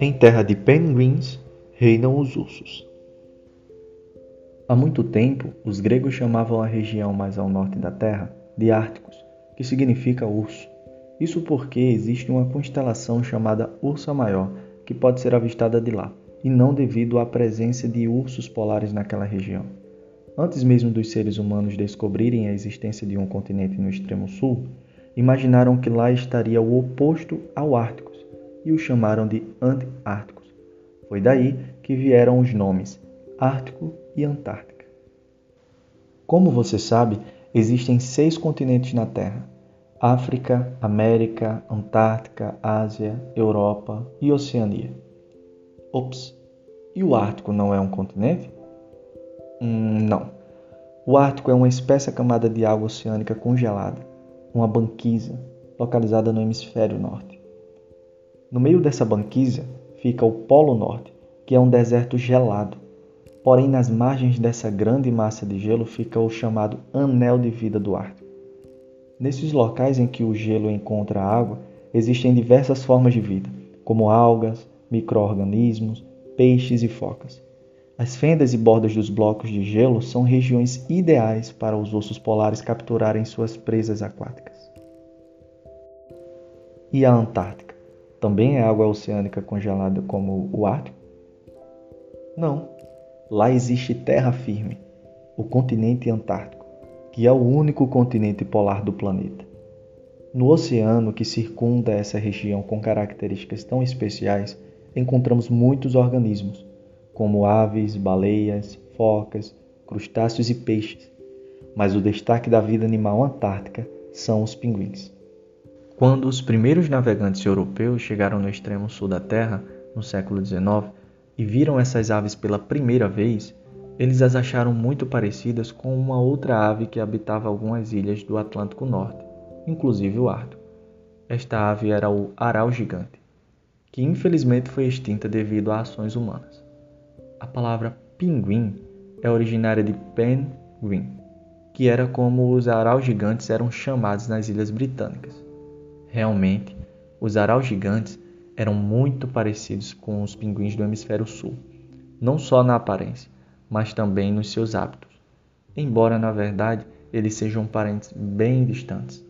Em terra de penguins reinam os ursos. Há muito tempo, os gregos chamavam a região mais ao norte da Terra de Árticos, que significa urso. Isso porque existe uma constelação chamada Ursa Maior, que pode ser avistada de lá, e não devido à presença de ursos polares naquela região. Antes mesmo dos seres humanos descobrirem a existência de um continente no extremo sul, imaginaram que lá estaria o oposto ao Ártico e o chamaram de Antárticos. Foi daí que vieram os nomes Ártico e Antártica. Como você sabe, existem seis continentes na Terra: África, América, Antártica, Ásia, Europa e Oceania. Ops, e o Ártico não é um continente? Hum, não. O Ártico é uma espessa camada de água oceânica congelada, uma banquisa, localizada no hemisfério norte. No meio dessa banquisa fica o Polo Norte, que é um deserto gelado. Porém, nas margens dessa grande massa de gelo fica o chamado Anel de Vida do Ártico. Nesses locais em que o gelo encontra água, existem diversas formas de vida, como algas, micro-organismos, peixes e focas. As fendas e bordas dos blocos de gelo são regiões ideais para os ursos polares capturarem suas presas aquáticas. E a Antártica? também é água oceânica congelada como o Ártico? Não. Lá existe terra firme, o continente Antártico, que é o único continente polar do planeta. No oceano que circunda essa região com características tão especiais, encontramos muitos organismos, como aves, baleias, focas, crustáceos e peixes. Mas o destaque da vida animal antártica são os pinguins. Quando os primeiros navegantes europeus chegaram no extremo sul da Terra, no século XIX, e viram essas aves pela primeira vez, eles as acharam muito parecidas com uma outra ave que habitava algumas ilhas do Atlântico Norte, inclusive o Ártico. Esta ave era o aral gigante, que infelizmente foi extinta devido a ações humanas. A palavra pinguim é originária de penguin, que era como os aral gigantes eram chamados nas Ilhas Britânicas. Realmente, os araus gigantes eram muito parecidos com os pinguins do hemisfério sul, não só na aparência, mas também nos seus hábitos, embora na verdade eles sejam parentes bem distantes.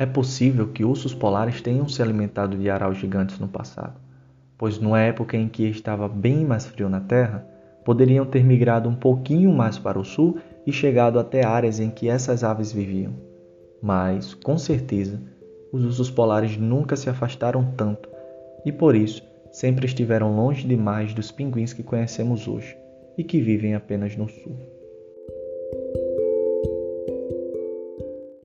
É possível que ursos polares tenham se alimentado de araus gigantes no passado, pois numa época em que estava bem mais frio na Terra, poderiam ter migrado um pouquinho mais para o sul e chegado até áreas em que essas aves viviam. Mas, com certeza, os ursos polares nunca se afastaram tanto e por isso sempre estiveram longe demais dos pinguins que conhecemos hoje e que vivem apenas no sul.